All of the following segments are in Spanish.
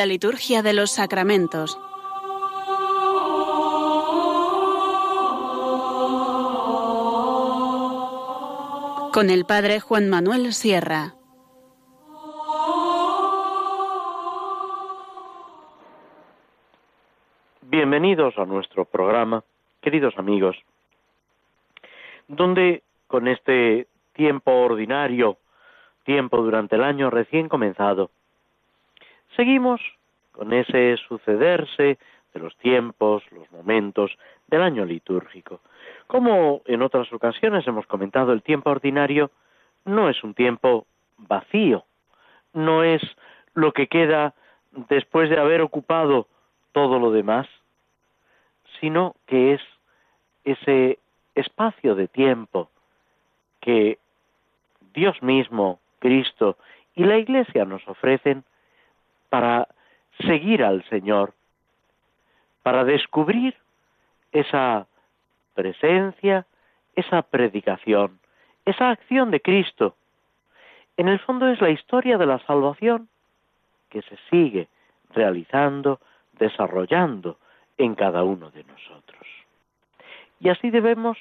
La liturgia de los sacramentos. Con el Padre Juan Manuel Sierra. Bienvenidos a nuestro programa, queridos amigos, donde con este tiempo ordinario, tiempo durante el año recién comenzado, Seguimos con ese sucederse de los tiempos, los momentos del año litúrgico. Como en otras ocasiones hemos comentado, el tiempo ordinario no es un tiempo vacío, no es lo que queda después de haber ocupado todo lo demás, sino que es ese espacio de tiempo que Dios mismo, Cristo y la Iglesia nos ofrecen para seguir al Señor, para descubrir esa presencia, esa predicación, esa acción de Cristo. En el fondo es la historia de la salvación que se sigue realizando, desarrollando en cada uno de nosotros. Y así debemos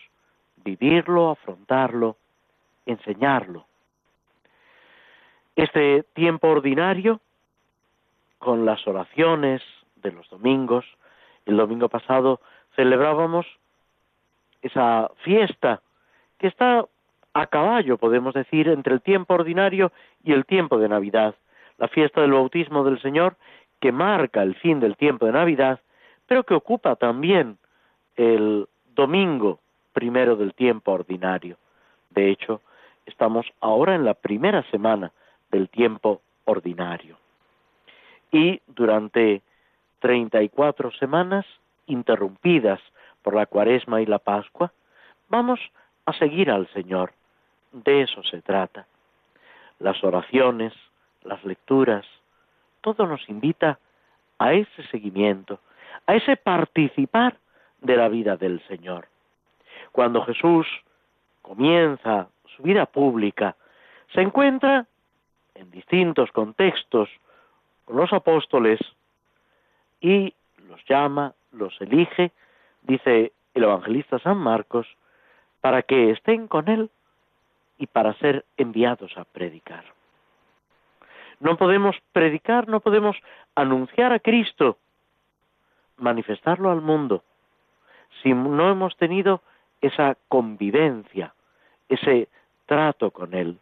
vivirlo, afrontarlo, enseñarlo. Este tiempo ordinario con las oraciones de los domingos. El domingo pasado celebrábamos esa fiesta que está a caballo, podemos decir, entre el tiempo ordinario y el tiempo de Navidad. La fiesta del bautismo del Señor que marca el fin del tiempo de Navidad, pero que ocupa también el domingo primero del tiempo ordinario. De hecho, estamos ahora en la primera semana del tiempo ordinario y durante 34 semanas interrumpidas por la cuaresma y la pascua, vamos a seguir al Señor. De eso se trata. Las oraciones, las lecturas, todo nos invita a ese seguimiento, a ese participar de la vida del Señor. Cuando Jesús comienza su vida pública, se encuentra en distintos contextos los apóstoles y los llama, los elige, dice el evangelista San Marcos, para que estén con él y para ser enviados a predicar. No podemos predicar, no podemos anunciar a Cristo, manifestarlo al mundo, si no hemos tenido esa convivencia, ese trato con Él.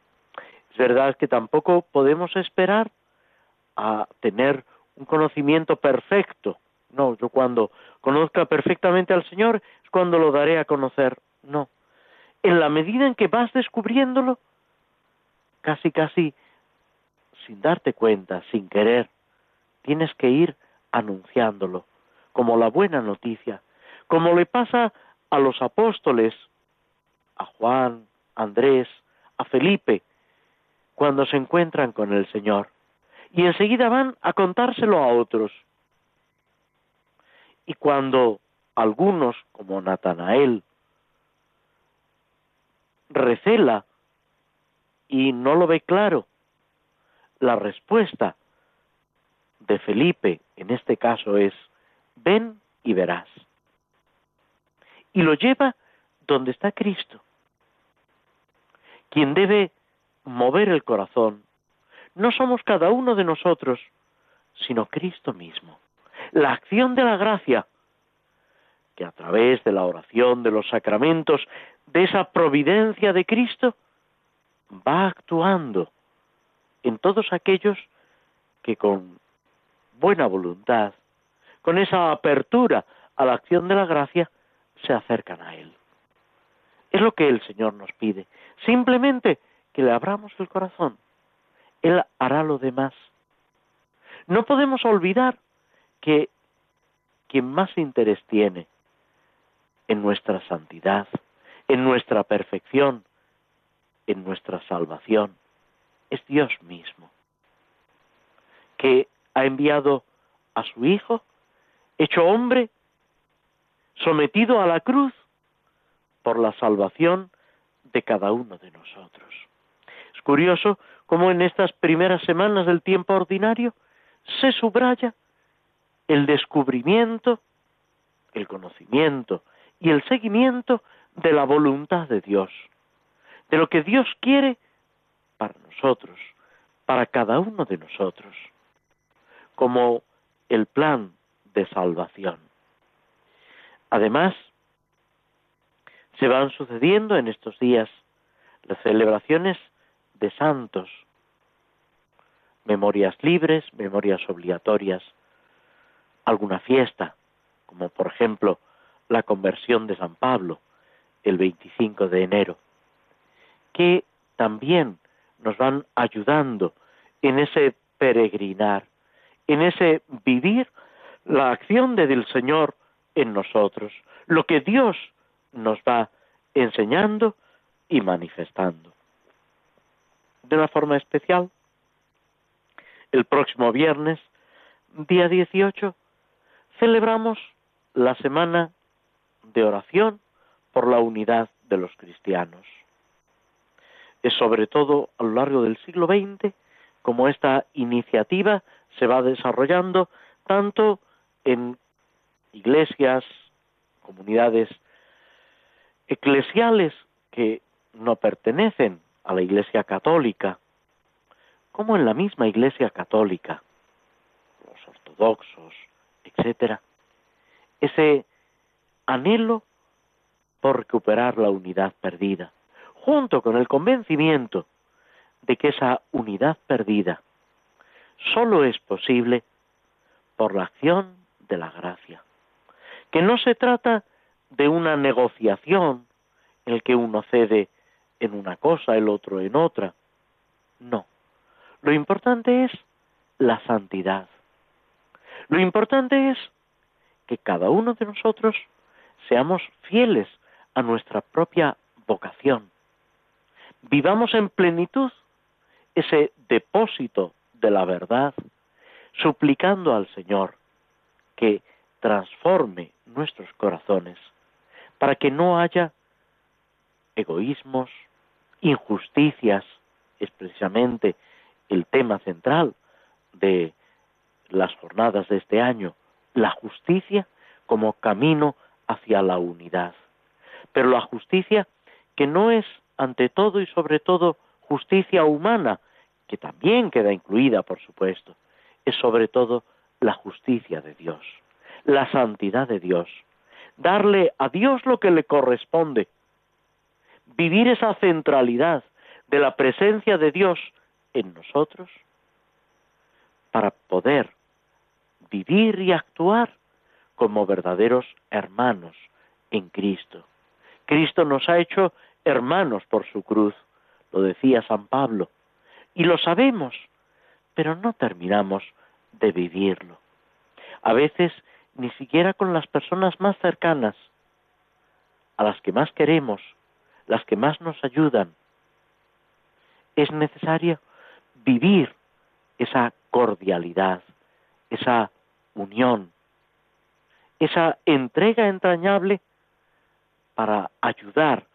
Es verdad que tampoco podemos esperar a tener un conocimiento perfecto. No, yo cuando conozca perfectamente al Señor es cuando lo daré a conocer. No. En la medida en que vas descubriéndolo, casi casi sin darte cuenta, sin querer, tienes que ir anunciándolo, como la buena noticia, como le pasa a los apóstoles, a Juan, a Andrés, a Felipe, cuando se encuentran con el Señor y enseguida van a contárselo a otros. Y cuando algunos, como Natanael, recela y no lo ve claro, la respuesta de Felipe en este caso es, ven y verás. Y lo lleva donde está Cristo, quien debe mover el corazón, no somos cada uno de nosotros, sino Cristo mismo. La acción de la gracia, que a través de la oración, de los sacramentos, de esa providencia de Cristo, va actuando en todos aquellos que con buena voluntad, con esa apertura a la acción de la gracia, se acercan a Él. Es lo que el Señor nos pide, simplemente que le abramos el corazón, él hará lo demás. No podemos olvidar que quien más interés tiene en nuestra santidad, en nuestra perfección, en nuestra salvación, es Dios mismo, que ha enviado a su Hijo, hecho hombre, sometido a la cruz por la salvación de cada uno de nosotros. Es curioso cómo en estas primeras semanas del tiempo ordinario se subraya el descubrimiento, el conocimiento y el seguimiento de la voluntad de Dios, de lo que Dios quiere para nosotros, para cada uno de nosotros, como el plan de salvación. Además, se van sucediendo en estos días las celebraciones de santos, memorias libres, memorias obligatorias, alguna fiesta, como por ejemplo la conversión de San Pablo el 25 de enero, que también nos van ayudando en ese peregrinar, en ese vivir la acción del Señor en nosotros, lo que Dios nos va enseñando y manifestando. De una forma especial, el próximo viernes, día 18, celebramos la semana de oración por la unidad de los cristianos. Es sobre todo a lo largo del siglo XX como esta iniciativa se va desarrollando tanto en iglesias, comunidades eclesiales que no pertenecen a la Iglesia Católica, como en la misma Iglesia Católica, los ortodoxos, etcétera, ese anhelo por recuperar la unidad perdida, junto con el convencimiento de que esa unidad perdida sólo es posible por la acción de la gracia, que no se trata de una negociación en el que uno cede en una cosa, el otro en otra. No. Lo importante es la santidad. Lo importante es que cada uno de nosotros seamos fieles a nuestra propia vocación. Vivamos en plenitud ese depósito de la verdad, suplicando al Señor que transforme nuestros corazones para que no haya egoísmos, injusticias, es precisamente el tema central de las jornadas de este año, la justicia como camino hacia la unidad. Pero la justicia que no es ante todo y sobre todo justicia humana, que también queda incluida, por supuesto, es sobre todo la justicia de Dios, la santidad de Dios, darle a Dios lo que le corresponde, vivir esa centralidad de la presencia de Dios en nosotros para poder vivir y actuar como verdaderos hermanos en Cristo. Cristo nos ha hecho hermanos por su cruz, lo decía San Pablo, y lo sabemos, pero no terminamos de vivirlo. A veces ni siquiera con las personas más cercanas, a las que más queremos, las que más nos ayudan. Es necesario vivir esa cordialidad, esa unión, esa entrega entrañable para ayudar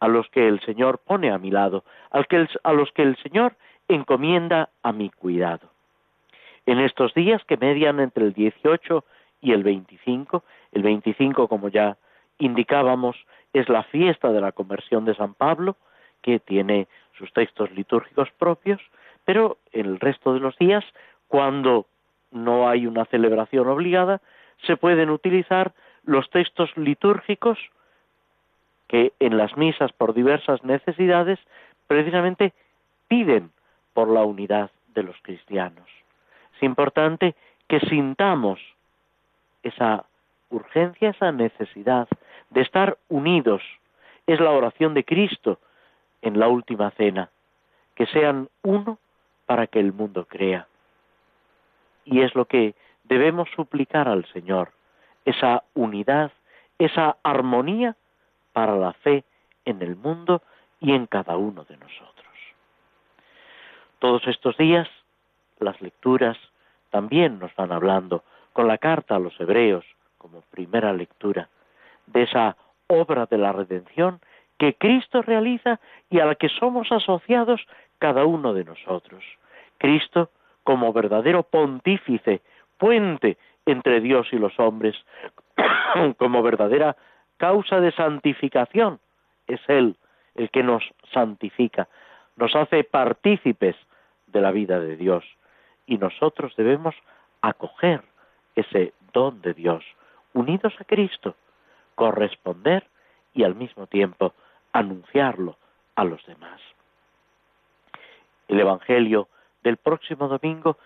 a los que el Señor pone a mi lado, a los que el Señor encomienda a mi cuidado. En estos días que median entre el 18 y el 25, el 25 como ya indicábamos es la fiesta de la conversión de San Pablo, que tiene sus textos litúrgicos propios, pero el resto de los días, cuando no hay una celebración obligada, se pueden utilizar los textos litúrgicos que en las misas por diversas necesidades precisamente piden por la unidad de los cristianos. Es importante que sintamos esa urgencia, esa necesidad de estar unidos. Es la oración de Cristo en la última cena, que sean uno para que el mundo crea. Y es lo que debemos suplicar al Señor, esa unidad, esa armonía para la fe en el mundo y en cada uno de nosotros. Todos estos días las lecturas también nos van hablando con la carta a los hebreos como primera lectura de esa obra de la redención que Cristo realiza y a la que somos asociados cada uno de nosotros. Cristo como verdadero pontífice, puente entre Dios y los hombres, como verdadera causa de santificación. Es Él el que nos santifica, nos hace partícipes de la vida de Dios y nosotros debemos acoger ese don de Dios, unidos a Cristo, corresponder y al mismo tiempo anunciarlo a los demás. El Evangelio del próximo domingo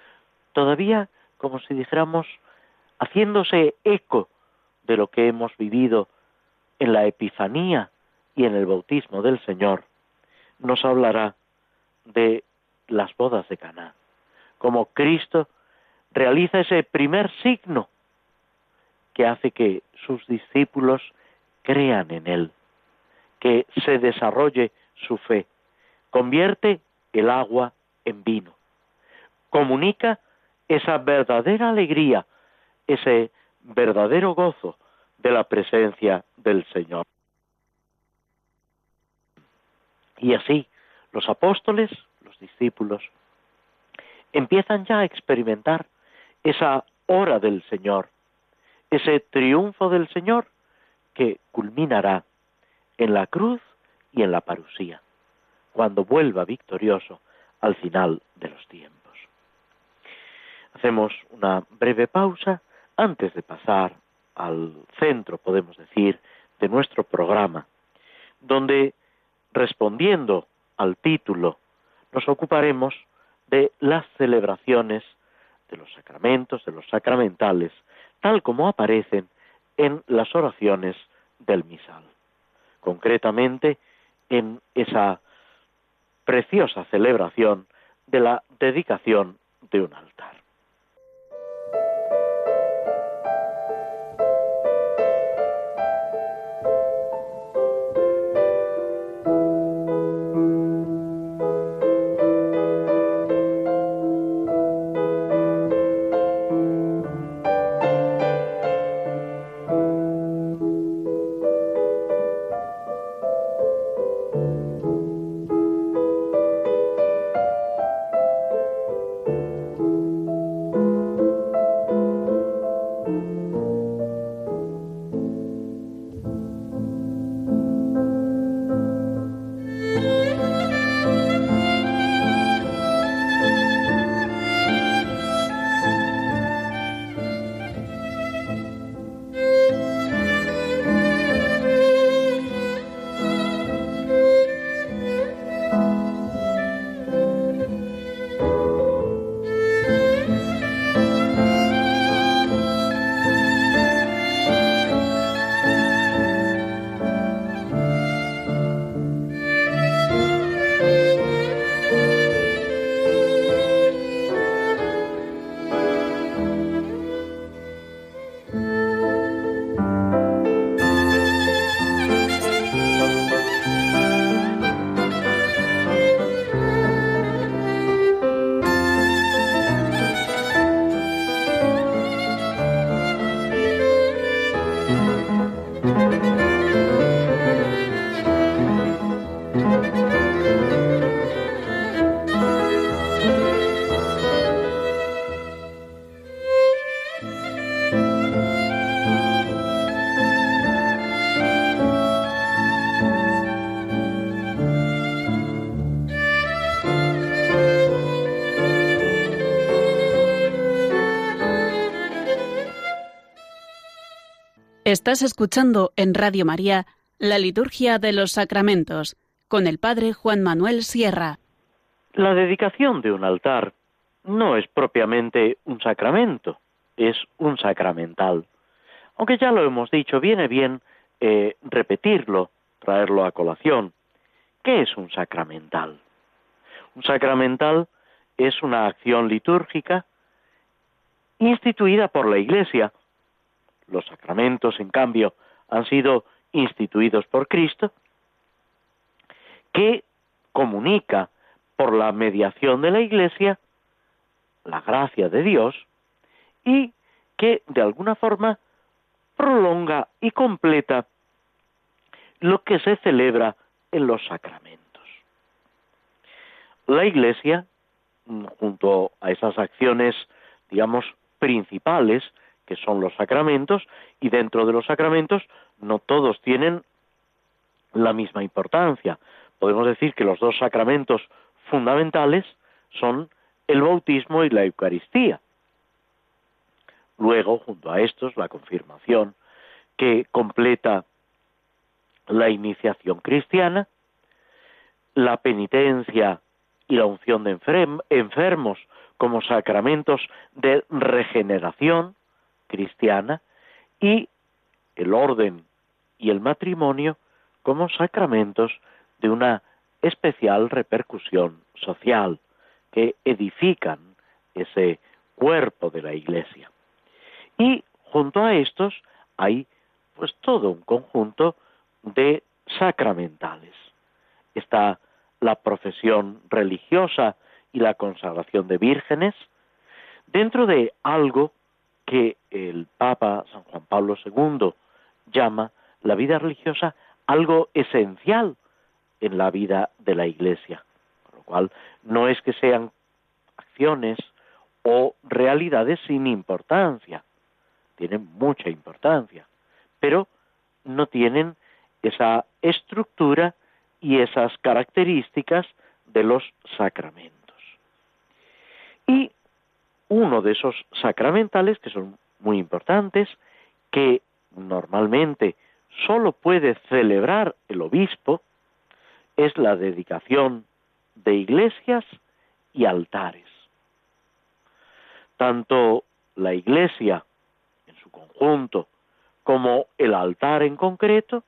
todavía, como si dijéramos, haciéndose eco de lo que hemos vivido en la Epifanía y en el bautismo del Señor, nos hablará de las bodas de Caná, como Cristo realiza ese primer signo que hace que sus discípulos crean en Él, que se desarrolle su fe, convierte el agua en vino, comunica esa verdadera alegría, ese verdadero gozo de la presencia del Señor. Y así los apóstoles, los discípulos, empiezan ya a experimentar esa hora del Señor, ese triunfo del Señor que culminará en la cruz y en la parusía, cuando vuelva victorioso al final de los tiempos. Hacemos una breve pausa antes de pasar al centro, podemos decir, de nuestro programa, donde, respondiendo al título, nos ocuparemos de las celebraciones de los sacramentos, de los sacramentales, tal como aparecen en las oraciones del misal. Concretamente, en esa preciosa celebración de la dedicación de un altar. Estás escuchando en Radio María la Liturgia de los Sacramentos con el Padre Juan Manuel Sierra. La dedicación de un altar no es propiamente un sacramento, es un sacramental. Aunque ya lo hemos dicho, viene bien eh, repetirlo, traerlo a colación. ¿Qué es un sacramental? Un sacramental es una acción litúrgica instituida por la Iglesia los sacramentos, en cambio, han sido instituidos por Cristo, que comunica por la mediación de la Iglesia la gracia de Dios y que de alguna forma prolonga y completa lo que se celebra en los sacramentos. La Iglesia junto a esas acciones, digamos, principales, que son los sacramentos, y dentro de los sacramentos no todos tienen la misma importancia. Podemos decir que los dos sacramentos fundamentales son el bautismo y la Eucaristía. Luego, junto a estos, la confirmación, que completa la iniciación cristiana, la penitencia y la unción de enfermos como sacramentos de regeneración cristiana y el orden y el matrimonio como sacramentos de una especial repercusión social que edifican ese cuerpo de la Iglesia. Y junto a estos hay pues todo un conjunto de sacramentales. Está la profesión religiosa y la consagración de vírgenes, dentro de algo que el Papa San Juan Pablo II llama la vida religiosa algo esencial en la vida de la Iglesia, con lo cual no es que sean acciones o realidades sin importancia, tienen mucha importancia, pero no tienen esa estructura y esas características de los sacramentos. Y uno de esos sacramentales, que son muy importantes, que normalmente solo puede celebrar el obispo, es la dedicación de iglesias y altares. Tanto la iglesia en su conjunto como el altar en concreto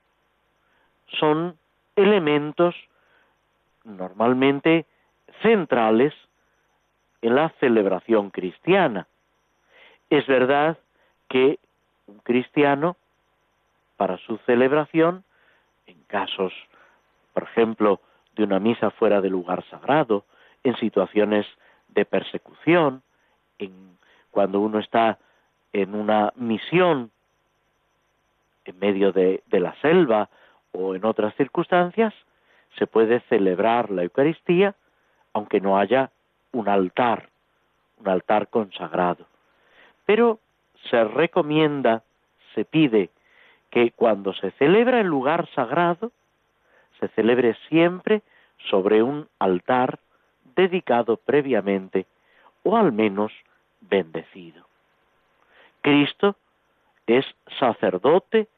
son elementos normalmente centrales en la celebración cristiana. Es verdad que un cristiano, para su celebración, en casos, por ejemplo, de una misa fuera del lugar sagrado, en situaciones de persecución, en, cuando uno está en una misión en medio de, de la selva o en otras circunstancias, se puede celebrar la Eucaristía aunque no haya un altar, un altar consagrado. Pero se recomienda, se pide que cuando se celebra en lugar sagrado, se celebre siempre sobre un altar dedicado previamente o al menos bendecido. Cristo es sacerdote,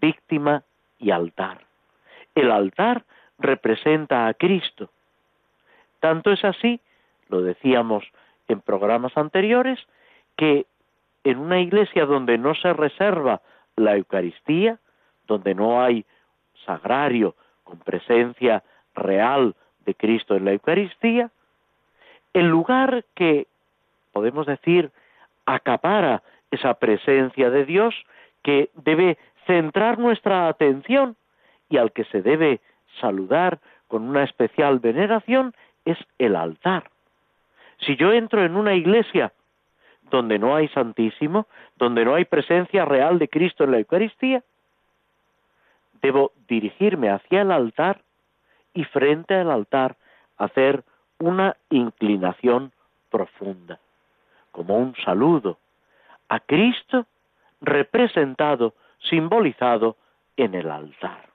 víctima y altar. El altar representa a Cristo. Tanto es así, lo decíamos en programas anteriores, que en una iglesia donde no se reserva la Eucaristía, donde no hay sagrario con presencia real de Cristo en la Eucaristía, el lugar que, podemos decir, acapara esa presencia de Dios, que debe centrar nuestra atención y al que se debe saludar con una especial veneración es el altar. Si yo entro en una iglesia donde no hay Santísimo, donde no hay presencia real de Cristo en la Eucaristía, debo dirigirme hacia el altar y frente al altar hacer una inclinación profunda, como un saludo a Cristo representado, simbolizado en el altar.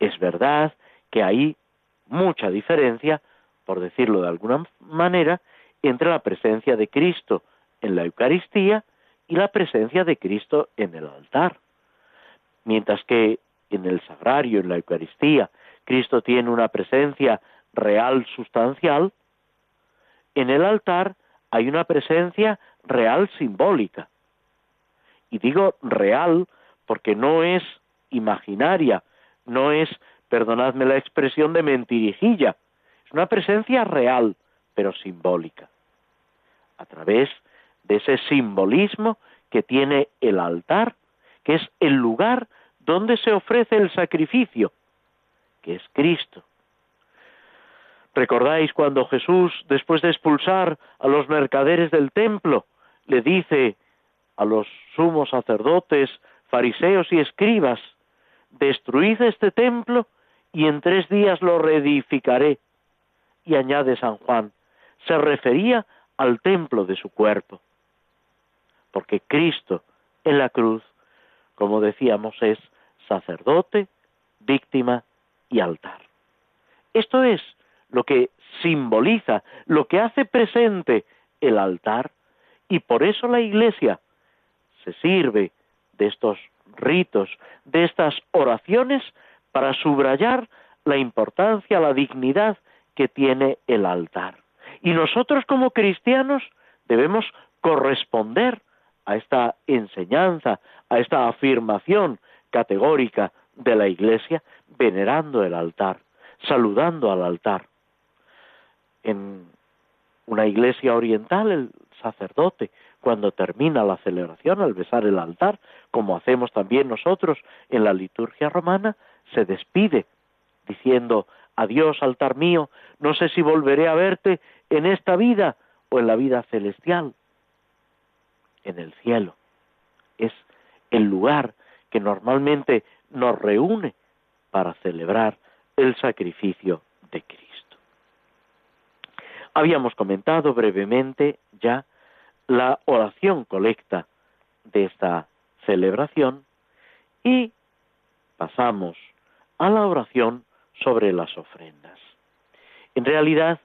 Es verdad que hay mucha diferencia, por decirlo de alguna manera, entre la presencia de Cristo en la Eucaristía y la presencia de Cristo en el altar. Mientras que en el sagrario, en la Eucaristía, Cristo tiene una presencia real sustancial, en el altar hay una presencia real simbólica. Y digo real porque no es imaginaria, no es, perdonadme la expresión de mentirijilla, es una presencia real, pero simbólica. A través de ese simbolismo que tiene el altar, que es el lugar donde se ofrece el sacrificio, que es Cristo. ¿Recordáis cuando Jesús, después de expulsar a los mercaderes del templo, le dice a los sumos sacerdotes, fariseos y escribas, destruid este templo y en tres días lo reedificaré. Y añade San Juan, se refería al templo de su cuerpo, porque Cristo en la cruz, como decíamos, es sacerdote, víctima y altar. Esto es lo que simboliza, lo que hace presente el altar, y por eso la Iglesia se sirve de estos ritos, de estas oraciones, para subrayar la importancia, la dignidad que tiene el altar. Y nosotros como cristianos debemos corresponder a esta enseñanza, a esta afirmación categórica de la Iglesia, venerando el altar, saludando al altar. En una iglesia oriental, el sacerdote, cuando termina la celebración al besar el altar, como hacemos también nosotros en la liturgia romana, se despide diciendo, adiós altar mío, no sé si volveré a verte en esta vida o en la vida celestial, en el cielo. Es el lugar que normalmente nos reúne para celebrar el sacrificio de Cristo. Habíamos comentado brevemente ya la oración colecta de esta celebración y pasamos a la oración sobre las ofrendas. En realidad,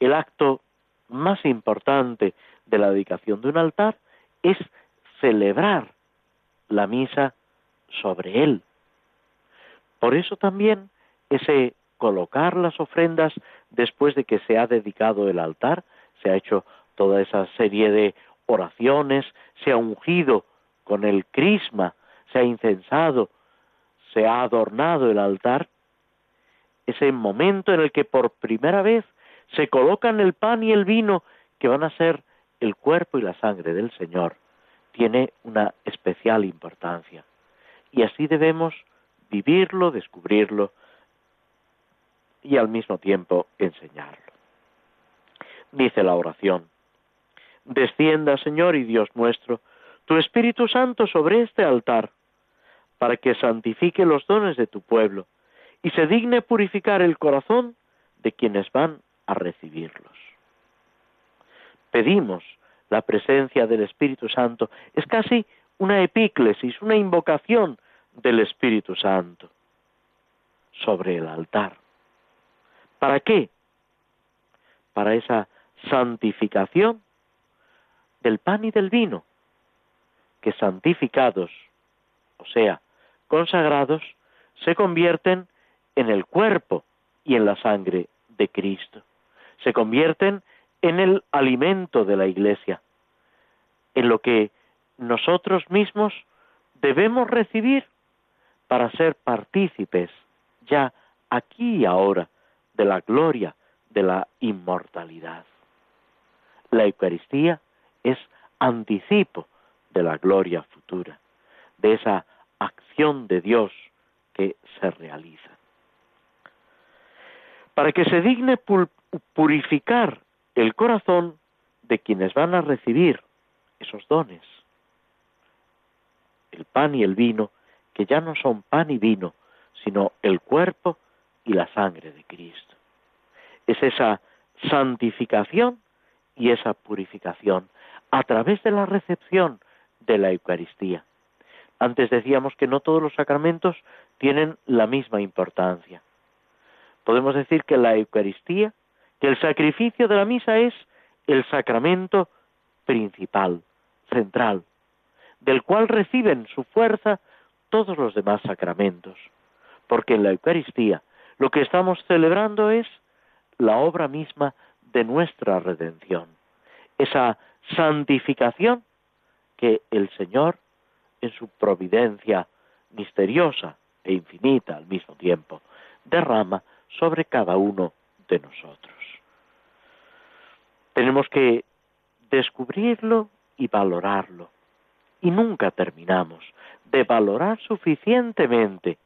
el acto más importante de la dedicación de un altar es celebrar la misa sobre él. Por eso también ese colocar las ofrendas después de que se ha dedicado el altar, se ha hecho toda esa serie de oraciones, se ha ungido con el crisma, se ha incensado, se ha adornado el altar, ese momento en el que por primera vez se colocan el pan y el vino que van a ser el cuerpo y la sangre del Señor, tiene una especial importancia. Y así debemos vivirlo, descubrirlo y al mismo tiempo enseñarlo. Dice la oración, Descienda, Señor y Dios nuestro, tu Espíritu Santo sobre este altar, para que santifique los dones de tu pueblo y se digne purificar el corazón de quienes van a recibirlos. Pedimos la presencia del Espíritu Santo. Es casi una epíclesis, una invocación del Espíritu Santo sobre el altar. ¿Para qué? Para esa santificación del pan y del vino, que santificados, o sea, consagrados, se convierten en el cuerpo y en la sangre de Cristo. Se convierten en el alimento de la Iglesia, en lo que nosotros mismos debemos recibir para ser partícipes ya aquí y ahora de la gloria de la inmortalidad. La Eucaristía es anticipo de la gloria futura, de esa acción de Dios que se realiza. Para que se digne purificar el corazón de quienes van a recibir esos dones, el pan y el vino, que ya no son pan y vino, sino el cuerpo y la sangre de Cristo. Es esa santificación y esa purificación a través de la recepción de la Eucaristía. Antes decíamos que no todos los sacramentos tienen la misma importancia. Podemos decir que la Eucaristía, que el sacrificio de la misa es el sacramento principal, central, del cual reciben su fuerza todos los demás sacramentos. Porque en la Eucaristía lo que estamos celebrando es la obra misma de nuestra redención, esa santificación que el Señor, en su providencia misteriosa e infinita al mismo tiempo, derrama sobre cada uno de nosotros. Tenemos que descubrirlo y valorarlo. Y nunca terminamos de valorar suficientemente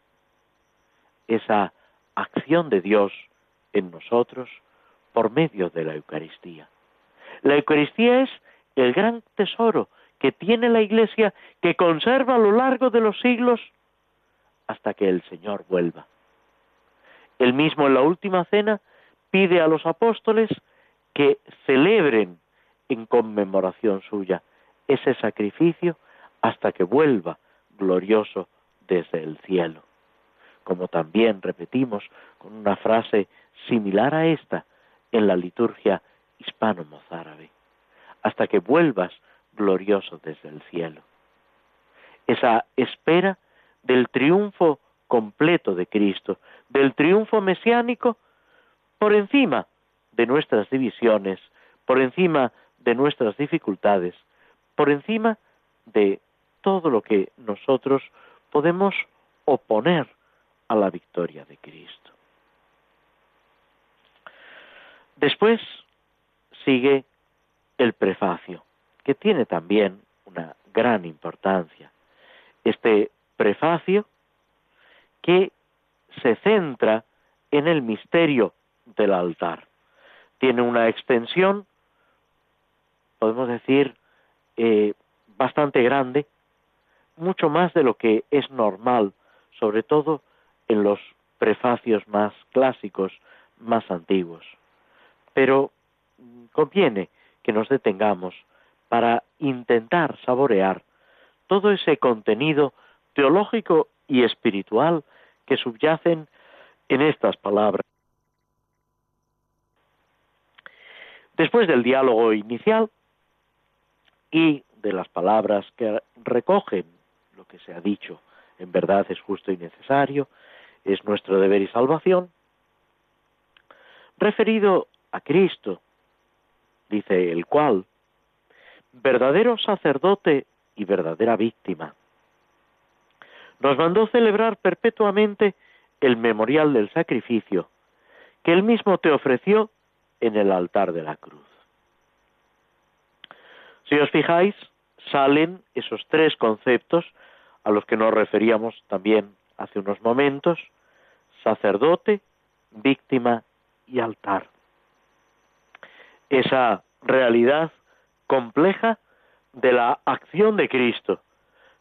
esa acción de Dios en nosotros por medio de la Eucaristía. La Eucaristía es el gran tesoro que tiene la Iglesia que conserva a lo largo de los siglos hasta que el Señor vuelva. Él mismo en la última cena pide a los apóstoles que celebren en conmemoración suya ese sacrificio hasta que vuelva glorioso desde el cielo. Como también repetimos con una frase similar a esta en la liturgia hispano-mozárabe, hasta que vuelvas glorioso desde el cielo. Esa espera del triunfo completo de Cristo, del triunfo mesiánico por encima de nuestras divisiones, por encima de nuestras dificultades, por encima de todo lo que nosotros podemos oponer a la victoria de Cristo. Después sigue el prefacio, que tiene también una gran importancia. Este prefacio que se centra en el misterio del altar. Tiene una extensión, podemos decir, eh, bastante grande, mucho más de lo que es normal, sobre todo en los prefacios más clásicos, más antiguos. Pero conviene que nos detengamos para intentar saborear todo ese contenido teológico y espiritual que subyacen en estas palabras. Después del diálogo inicial y de las palabras que recogen lo que se ha dicho, en verdad es justo y necesario, es nuestro deber y salvación, referido a Cristo, dice el cual, verdadero sacerdote y verdadera víctima, nos mandó celebrar perpetuamente el memorial del sacrificio que él mismo te ofreció en el altar de la cruz. Si os fijáis, salen esos tres conceptos a los que nos referíamos también hace unos momentos, sacerdote, víctima y altar. Esa realidad compleja de la acción de Cristo,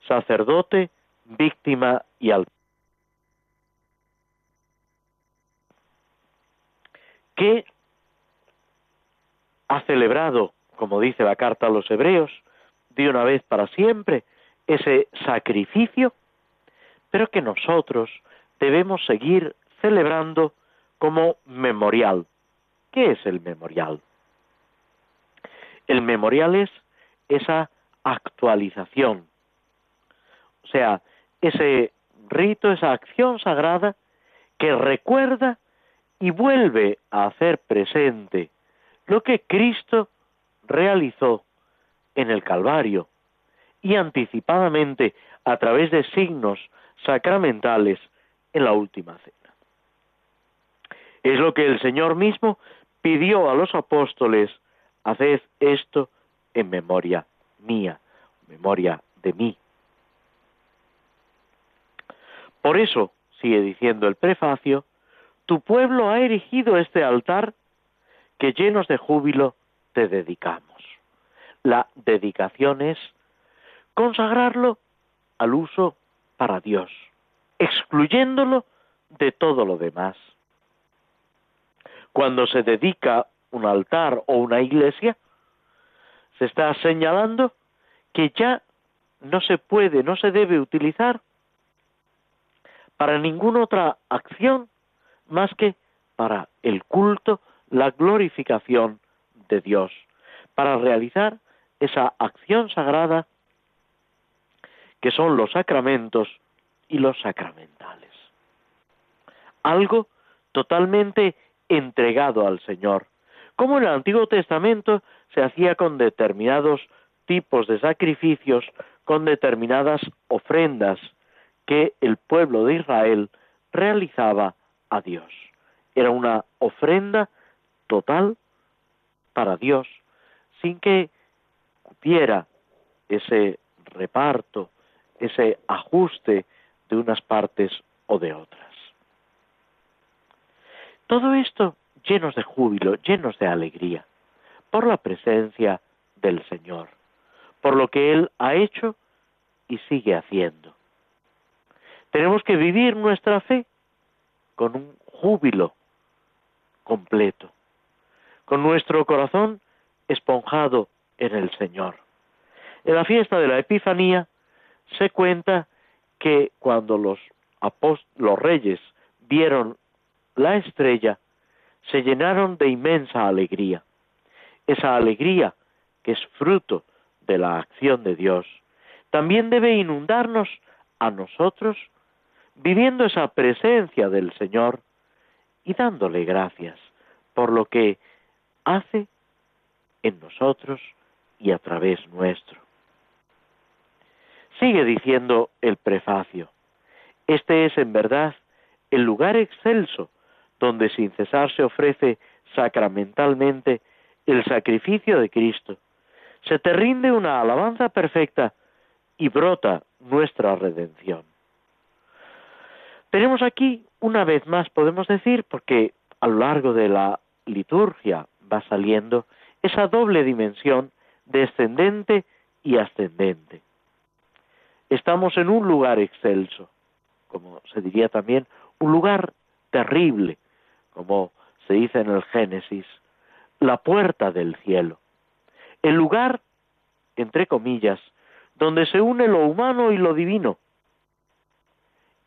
sacerdote, víctima y altar. que ha celebrado, como dice la carta a los hebreos, de una vez para siempre ese sacrificio, pero que nosotros debemos seguir celebrando como memorial. ¿Qué es el memorial? El memorial es esa actualización, o sea, ese rito, esa acción sagrada que recuerda y vuelve a hacer presente lo que Cristo realizó en el Calvario y anticipadamente a través de signos sacramentales en la última cena. Es lo que el Señor mismo pidió a los apóstoles, haced esto en memoria mía, memoria de mí. Por eso, sigue diciendo el prefacio, tu pueblo ha erigido este altar que llenos de júbilo te dedicamos. La dedicación es consagrarlo al uso para Dios, excluyéndolo de todo lo demás. Cuando se dedica un altar o una iglesia, se está señalando que ya no se puede, no se debe utilizar para ninguna otra acción más que para el culto, la glorificación de Dios, para realizar esa acción sagrada que son los sacramentos y los sacramentales. Algo totalmente entregado al Señor, como en el Antiguo Testamento se hacía con determinados tipos de sacrificios, con determinadas ofrendas que el pueblo de Israel realizaba a Dios. Era una ofrenda total para Dios, sin que hubiera ese reparto, ese ajuste de unas partes o de otras. Todo esto llenos de júbilo, llenos de alegría, por la presencia del Señor, por lo que Él ha hecho y sigue haciendo. Tenemos que vivir nuestra fe con un júbilo completo, con nuestro corazón esponjado en el Señor. En la fiesta de la Epifanía se cuenta que cuando los, los reyes vieron la estrella, se llenaron de inmensa alegría. Esa alegría, que es fruto de la acción de Dios, también debe inundarnos a nosotros, viviendo esa presencia del Señor y dándole gracias por lo que hace en nosotros y a través nuestro. Sigue diciendo el prefacio, este es en verdad el lugar excelso donde sin cesar se ofrece sacramentalmente el sacrificio de Cristo. Se te rinde una alabanza perfecta y brota nuestra redención. Tenemos aquí, una vez más, podemos decir, porque a lo largo de la liturgia va saliendo esa doble dimensión descendente y ascendente. Estamos en un lugar excelso, como se diría también, un lugar terrible, como se dice en el Génesis, la puerta del cielo. El lugar, entre comillas, donde se une lo humano y lo divino.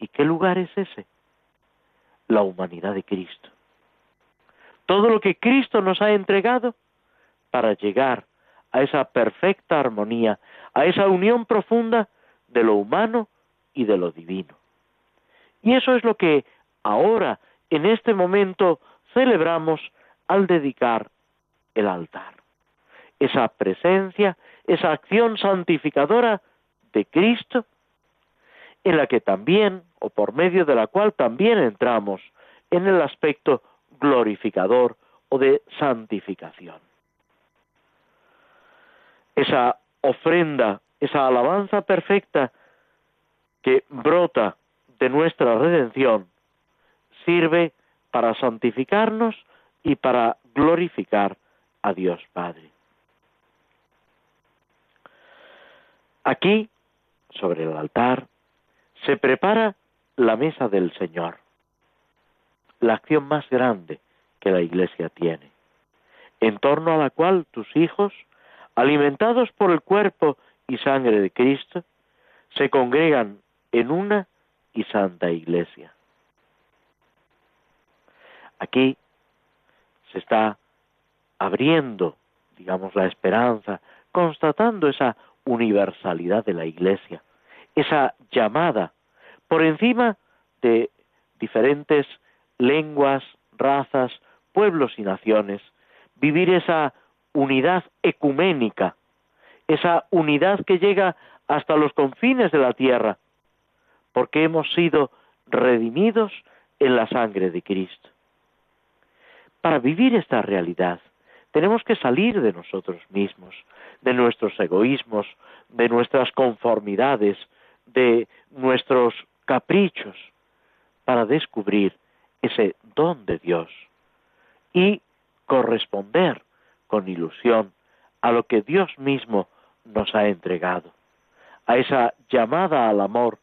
¿Y qué lugar es ese? La humanidad de Cristo. Todo lo que Cristo nos ha entregado para llegar a esa perfecta armonía, a esa unión profunda de lo humano y de lo divino. Y eso es lo que ahora, en este momento, celebramos al dedicar el altar. Esa presencia, esa acción santificadora de Cristo, en la que también, o por medio de la cual también entramos en el aspecto glorificador o de santificación. Esa ofrenda, esa alabanza perfecta que brota de nuestra redención, sirve para santificarnos y para glorificar a Dios Padre. Aquí, sobre el altar, se prepara la mesa del Señor, la acción más grande que la Iglesia tiene, en torno a la cual tus hijos, alimentados por el cuerpo y sangre de Cristo, se congregan en una y santa Iglesia. Aquí se está abriendo, digamos, la esperanza, constatando esa universalidad de la Iglesia, esa llamada por encima de diferentes lenguas, razas, pueblos y naciones, vivir esa unidad ecuménica, esa unidad que llega hasta los confines de la tierra, porque hemos sido redimidos en la sangre de Cristo. Para vivir esta realidad tenemos que salir de nosotros mismos, de nuestros egoísmos, de nuestras conformidades, de nuestros caprichos, para descubrir ese don de Dios y corresponder con ilusión a lo que Dios mismo nos ha entregado, a esa llamada al amor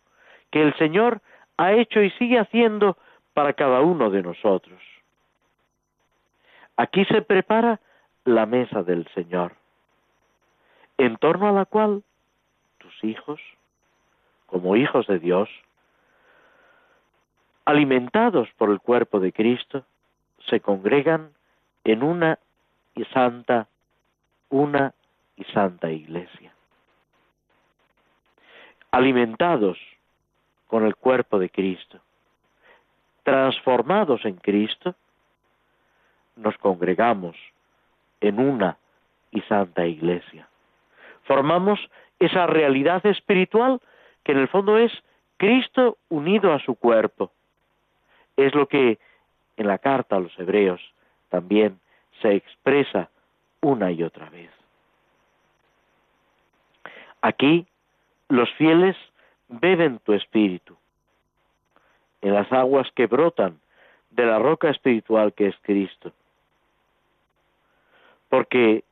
que el Señor ha hecho y sigue haciendo para cada uno de nosotros. Aquí se prepara la mesa del Señor, en torno a la cual tus hijos, como hijos de Dios, alimentados por el cuerpo de Cristo, se congregan en una y santa, una y santa iglesia. Alimentados con el cuerpo de Cristo, transformados en Cristo, nos congregamos en una y santa iglesia. Formamos esa realidad espiritual que en el fondo es Cristo unido a su cuerpo. Es lo que en la carta a los hebreos también se expresa una y otra vez. Aquí los fieles beben tu espíritu en las aguas que brotan de la roca espiritual que es Cristo porque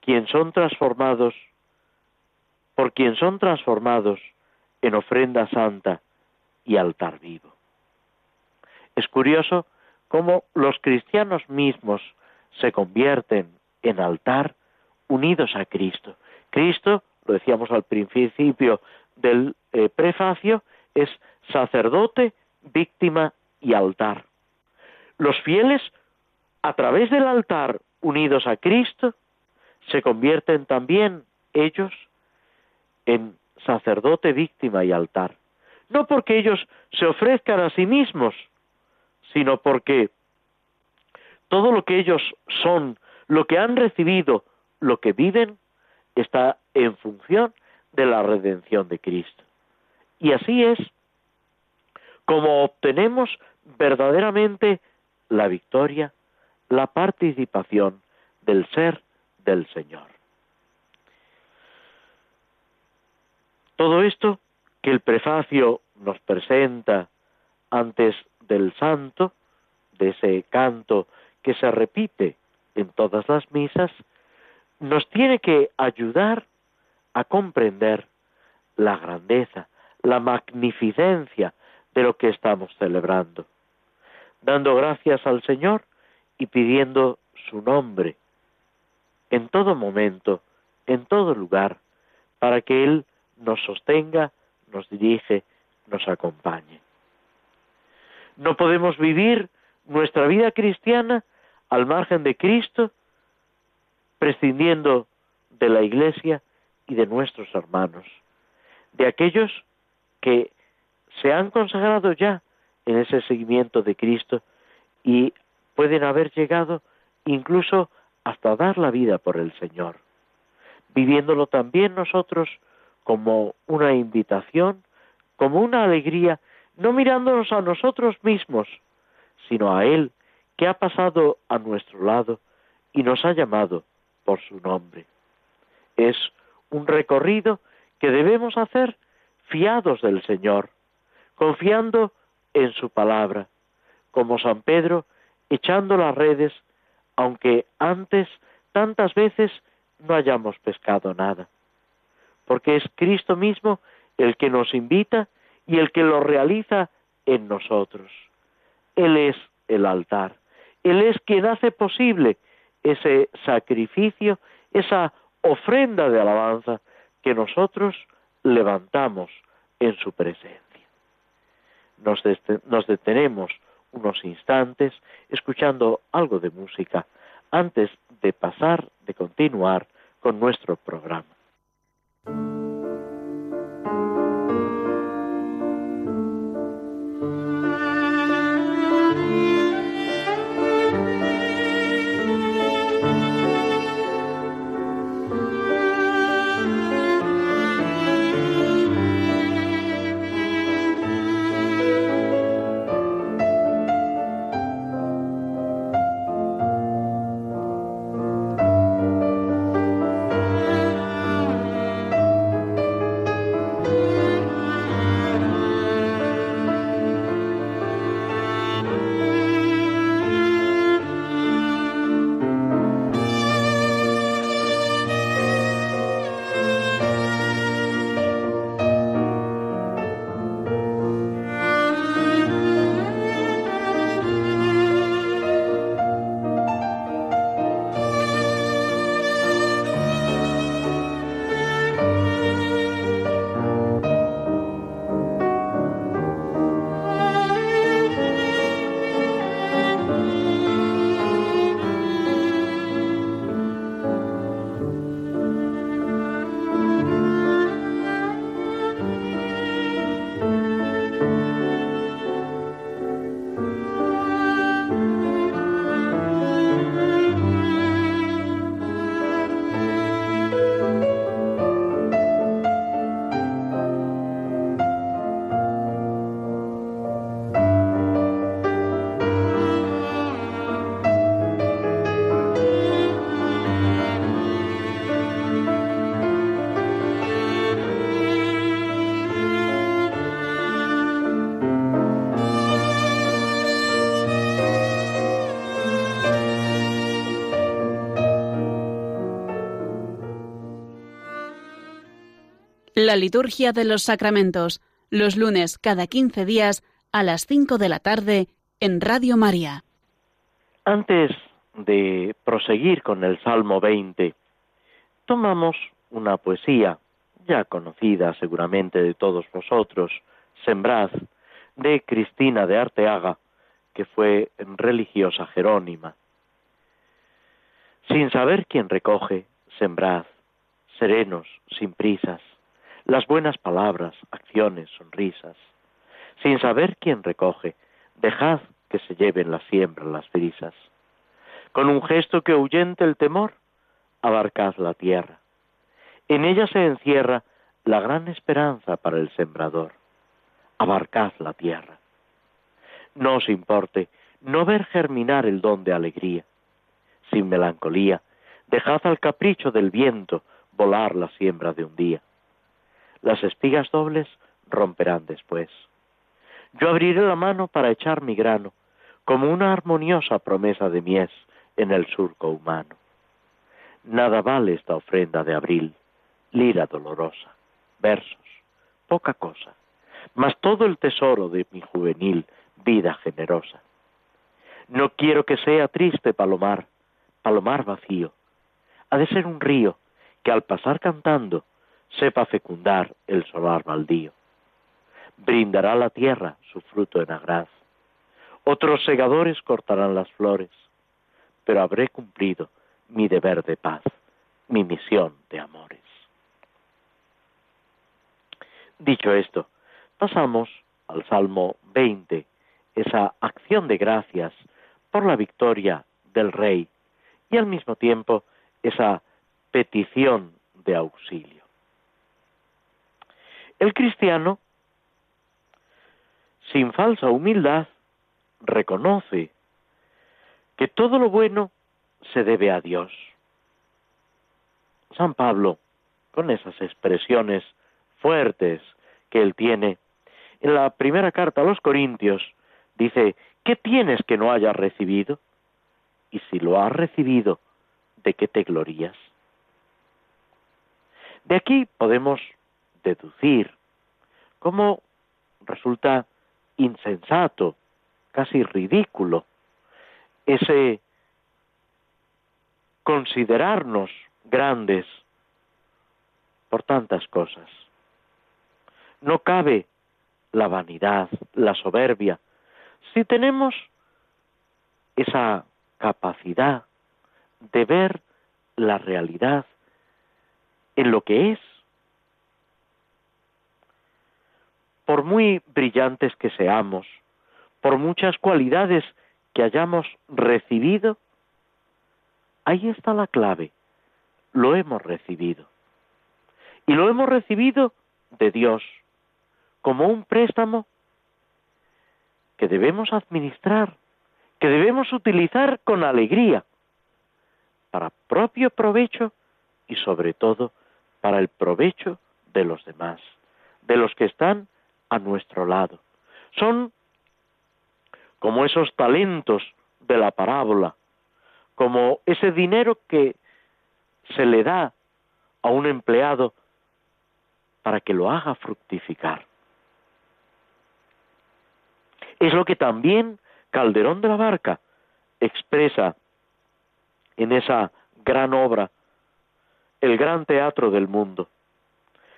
quien son transformados, por quien son transformados en ofrenda santa y altar vivo. Es curioso cómo los cristianos mismos se convierten en altar unidos a Cristo. Cristo, lo decíamos al principio del eh, prefacio, es sacerdote, víctima y altar. Los fieles, a través del altar unidos a Cristo, se convierten también ellos en sacerdote, víctima y altar. No porque ellos se ofrezcan a sí mismos, sino porque todo lo que ellos son, lo que han recibido, lo que viven, está en función de la redención de Cristo. Y así es como obtenemos verdaderamente la victoria, la participación del ser del Señor. Todo esto que el prefacio nos presenta antes del santo, de ese canto que se repite en todas las misas, nos tiene que ayudar a comprender la grandeza, la magnificencia de lo que estamos celebrando, dando gracias al Señor y pidiendo su nombre en todo momento, en todo lugar, para que Él nos sostenga, nos dirige, nos acompañe. No podemos vivir nuestra vida cristiana al margen de Cristo, prescindiendo de la Iglesia y de nuestros hermanos, de aquellos que se han consagrado ya en ese seguimiento de Cristo y pueden haber llegado incluso hasta dar la vida por el Señor, viviéndolo también nosotros como una invitación, como una alegría, no mirándonos a nosotros mismos, sino a Él, que ha pasado a nuestro lado y nos ha llamado por su nombre. Es un recorrido que debemos hacer fiados del Señor, confiando en su palabra, como San Pedro, echando las redes, aunque antes tantas veces no hayamos pescado nada, porque es Cristo mismo el que nos invita y el que lo realiza en nosotros. Él es el altar, Él es quien hace posible ese sacrificio, esa ofrenda de alabanza que nosotros levantamos en su presencia nos, detenemos unos instantes escuchando algo de música antes de pasar, de continuar con nuestro programa. La liturgia de los sacramentos, los lunes cada 15 días a las 5 de la tarde en Radio María. Antes de proseguir con el Salmo 20, tomamos una poesía ya conocida seguramente de todos vosotros, Sembrad, de Cristina de Arteaga, que fue religiosa jerónima. Sin saber quién recoge, sembrad, serenos, sin prisas, las buenas palabras, acciones, sonrisas. Sin saber quién recoge, dejad que se lleven la siembra las brisas. Con un gesto que ahuyente el temor, abarcad la tierra. En ella se encierra la gran esperanza para el sembrador. Abarcad la tierra. No os importe no ver germinar el don de alegría. Sin melancolía, dejad al capricho del viento volar la siembra de un día. Las espigas dobles romperán después. Yo abriré la mano para echar mi grano, como una armoniosa promesa de mies en el surco humano. Nada vale esta ofrenda de abril, lira dolorosa, versos, poca cosa, mas todo el tesoro de mi juvenil vida generosa. No quiero que sea triste palomar, palomar vacío. Ha de ser un río que al pasar cantando sepa fecundar el solar baldío. Brindará la tierra su fruto en agraz. Otros segadores cortarán las flores, pero habré cumplido mi deber de paz, mi misión de amores. Dicho esto, pasamos al Salmo 20, esa acción de gracias por la victoria del Rey y al mismo tiempo esa petición de auxilio. El cristiano, sin falsa humildad, reconoce que todo lo bueno se debe a Dios. San Pablo, con esas expresiones fuertes que él tiene, en la primera carta a los Corintios dice, ¿qué tienes que no hayas recibido? Y si lo has recibido, ¿de qué te glorías? De aquí podemos deducir cómo resulta insensato, casi ridículo, ese considerarnos grandes por tantas cosas. No cabe la vanidad, la soberbia, si tenemos esa capacidad de ver la realidad en lo que es, por muy brillantes que seamos, por muchas cualidades que hayamos recibido, ahí está la clave, lo hemos recibido. Y lo hemos recibido de Dios, como un préstamo que debemos administrar, que debemos utilizar con alegría, para propio provecho y sobre todo para el provecho de los demás, de los que están a nuestro lado. Son como esos talentos de la parábola, como ese dinero que se le da a un empleado para que lo haga fructificar. Es lo que también Calderón de la Barca expresa en esa gran obra, el gran teatro del mundo,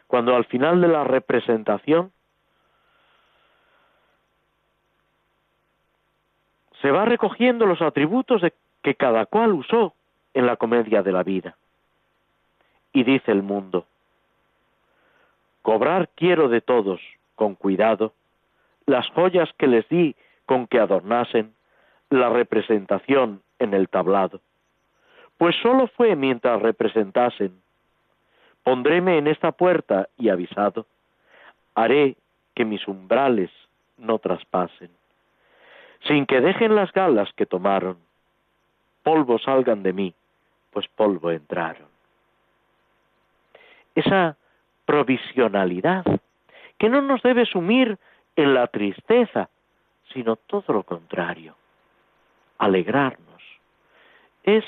cuando al final de la representación se va recogiendo los atributos que cada cual usó en la comedia de la vida. Y dice el mundo, cobrar quiero de todos, con cuidado, las joyas que les di con que adornasen la representación en el tablado. Pues sólo fue mientras representasen. Pondréme en esta puerta y avisado, haré que mis umbrales no traspasen, sin que dejen las galas que tomaron, polvo salgan de mí, pues polvo entraron. Esa provisionalidad que no nos debe sumir en la tristeza, sino todo lo contrario, alegrarnos. Es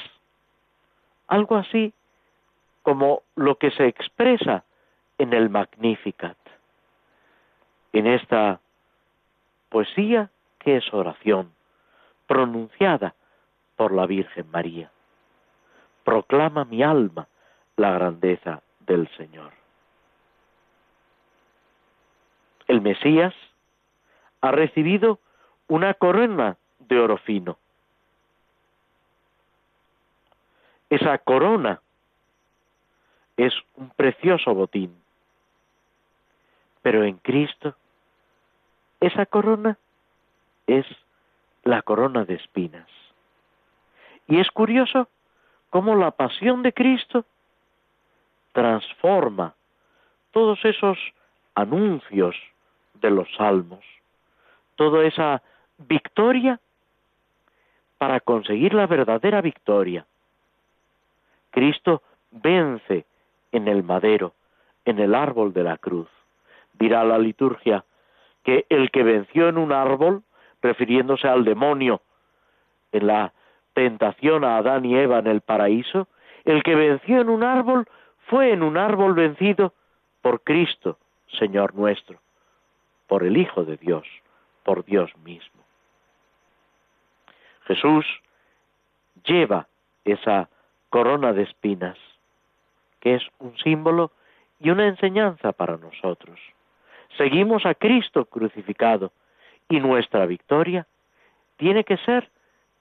algo así como lo que se expresa en el Magnificat, en esta poesía es oración, pronunciada por la Virgen María. Proclama mi alma la grandeza del Señor. El Mesías ha recibido una corona de oro fino. Esa corona es un precioso botín. Pero en Cristo, esa corona es la corona de espinas. Y es curioso cómo la pasión de Cristo transforma todos esos anuncios de los salmos, toda esa victoria para conseguir la verdadera victoria. Cristo vence en el madero, en el árbol de la cruz. Dirá la liturgia que el que venció en un árbol, refiriéndose al demonio en la tentación a Adán y Eva en el paraíso, el que venció en un árbol fue en un árbol vencido por Cristo, Señor nuestro, por el Hijo de Dios, por Dios mismo. Jesús lleva esa corona de espinas que es un símbolo y una enseñanza para nosotros. Seguimos a Cristo crucificado y nuestra victoria tiene que ser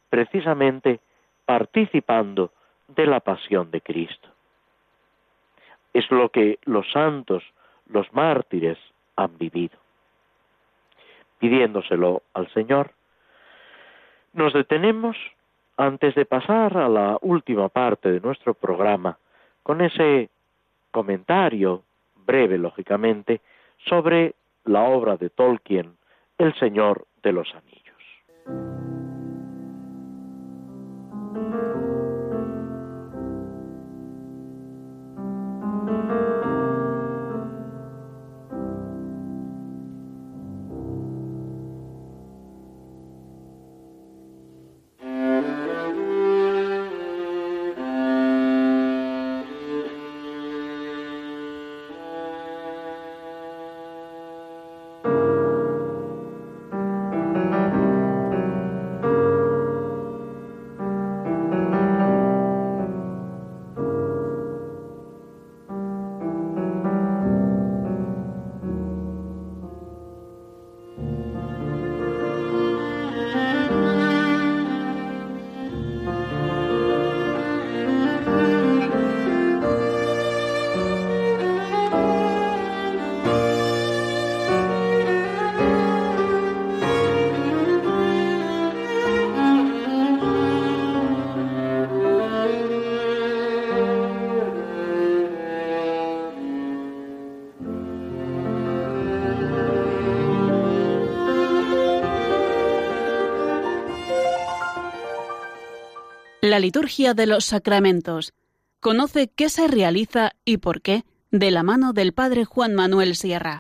precisamente participando de la pasión de Cristo. Es lo que los santos, los mártires han vivido. Pidiéndoselo al Señor, nos detenemos antes de pasar a la última parte de nuestro programa con ese comentario, breve lógicamente, sobre la obra de Tolkien, El Señor de los Anillos. La liturgia de los sacramentos. Conoce qué se realiza y por qué de la mano del Padre Juan Manuel Sierra.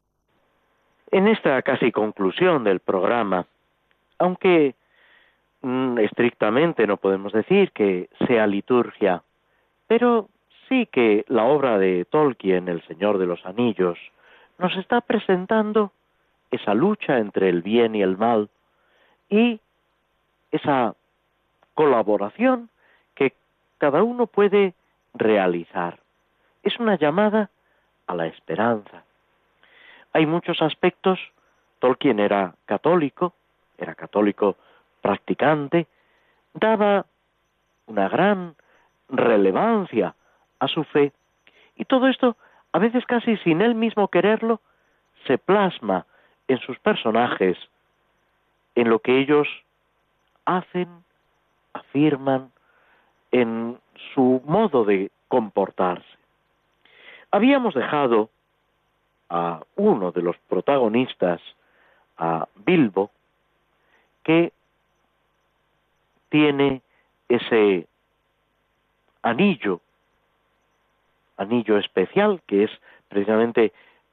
En esta casi conclusión del programa, aunque mm, estrictamente no podemos decir que sea liturgia, pero sí que la obra de Tolkien, El Señor de los Anillos, nos está presentando esa lucha entre el bien y el mal y esa colaboración cada uno puede realizar. Es una llamada a la esperanza. Hay muchos aspectos. Tolkien era católico, era católico practicante, daba una gran relevancia a su fe y todo esto, a veces casi sin él mismo quererlo, se plasma en sus personajes, en lo que ellos hacen, afirman, en su modo de comportarse. Habíamos dejado a uno de los protagonistas, a Bilbo, que tiene ese anillo, anillo especial, que es precisamente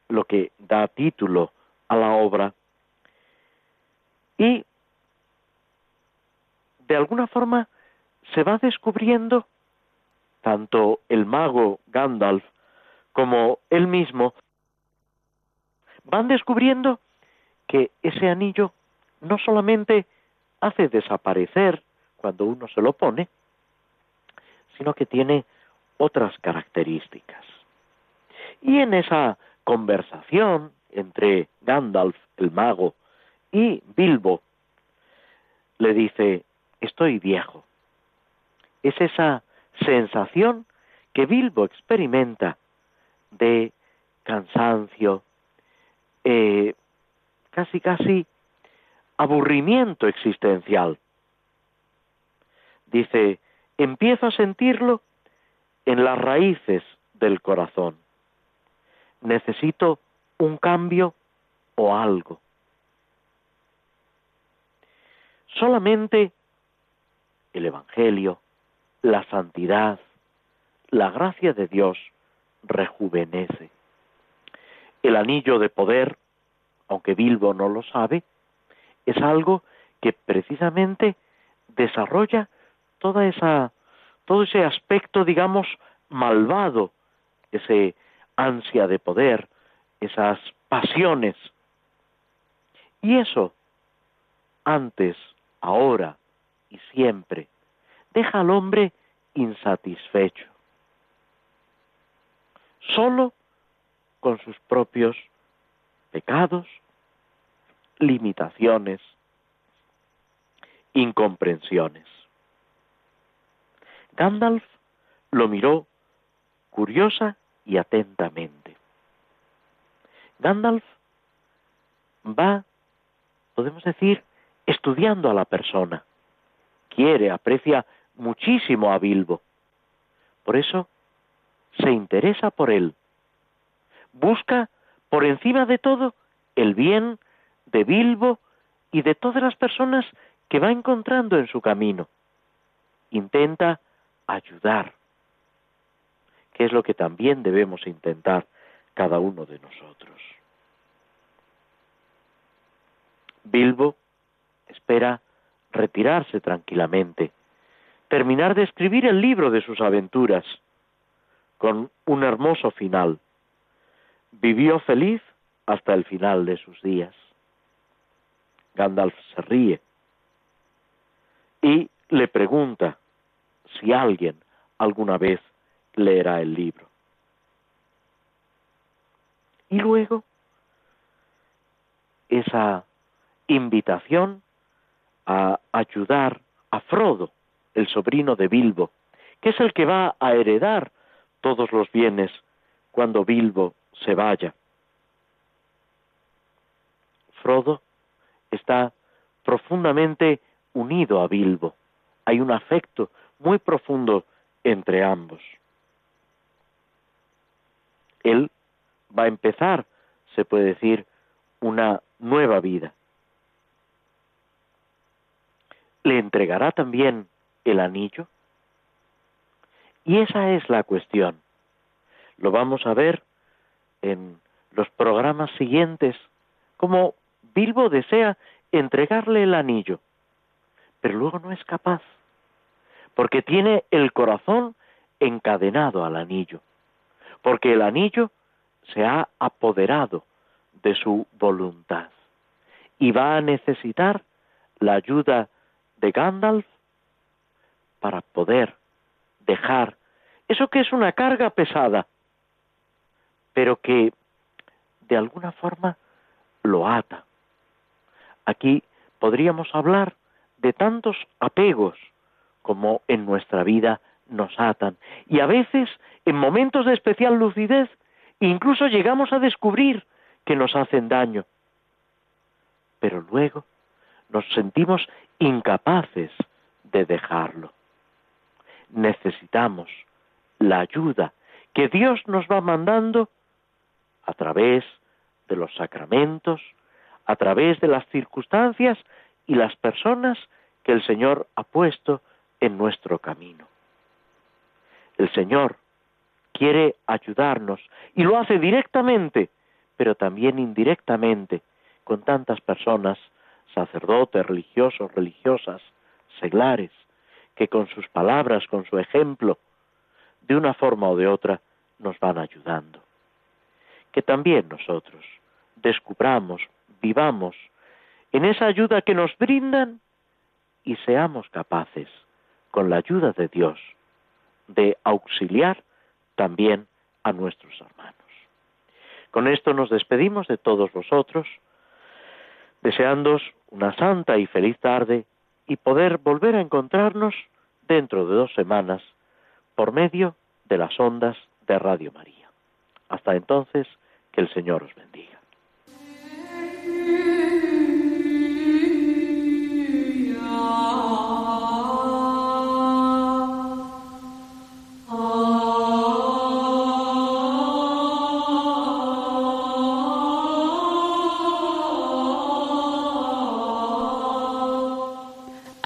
lo que da título a la obra, y de alguna forma se va descubriendo, tanto el mago Gandalf como él mismo, van descubriendo que ese anillo no solamente hace desaparecer cuando uno se lo pone, sino que tiene otras características. Y en esa conversación entre Gandalf, el mago, y Bilbo, le dice, estoy viejo. Es esa sensación que Bilbo experimenta de cansancio, eh, casi casi aburrimiento existencial. Dice, empiezo a sentirlo en las raíces del corazón. Necesito un cambio o algo. Solamente el Evangelio, la santidad, la gracia de Dios rejuvenece. El anillo de poder, aunque Bilbo no lo sabe, es algo que precisamente desarrolla toda esa todo ese aspecto digamos malvado ese ansia de poder esas pasiones y eso antes ahora y siempre deja al hombre insatisfecho solo con sus propios pecados limitaciones, incomprensiones. Gandalf lo miró curiosa y atentamente. Gandalf va, podemos decir, estudiando a la persona. Quiere, aprecia muchísimo a Bilbo. Por eso se interesa por él. Busca, por encima de todo, el bien de Bilbo y de todas las personas que va encontrando en su camino. Intenta ayudar, que es lo que también debemos intentar cada uno de nosotros. Bilbo espera retirarse tranquilamente, terminar de escribir el libro de sus aventuras, con un hermoso final. Vivió feliz hasta el final de sus días. Gandalf se ríe y le pregunta si alguien alguna vez leerá el libro. Y luego esa invitación a ayudar a Frodo, el sobrino de Bilbo, que es el que va a heredar todos los bienes cuando Bilbo se vaya. Frodo está profundamente unido a Bilbo. Hay un afecto muy profundo entre ambos. Él va a empezar, se puede decir, una nueva vida. ¿Le entregará también el anillo? Y esa es la cuestión. Lo vamos a ver en los programas siguientes, como Bilbo desea entregarle el anillo, pero luego no es capaz, porque tiene el corazón encadenado al anillo, porque el anillo se ha apoderado de su voluntad y va a necesitar la ayuda de Gandalf para poder dejar eso que es una carga pesada, pero que de alguna forma lo ata, Aquí podríamos hablar de tantos apegos como en nuestra vida nos atan. Y a veces, en momentos de especial lucidez, incluso llegamos a descubrir que nos hacen daño. Pero luego nos sentimos incapaces de dejarlo. Necesitamos la ayuda que Dios nos va mandando a través de los sacramentos, a través de las circunstancias y las personas que el Señor ha puesto en nuestro camino. El Señor quiere ayudarnos y lo hace directamente, pero también indirectamente, con tantas personas, sacerdotes, religiosos, religiosas, seglares, que con sus palabras, con su ejemplo, de una forma o de otra, nos van ayudando. Que también nosotros descubramos vivamos en esa ayuda que nos brindan y seamos capaces, con la ayuda de Dios, de auxiliar también a nuestros hermanos. Con esto nos despedimos de todos vosotros, deseándos una santa y feliz tarde y poder volver a encontrarnos dentro de dos semanas por medio de las ondas de Radio María. Hasta entonces, que el Señor os bendiga.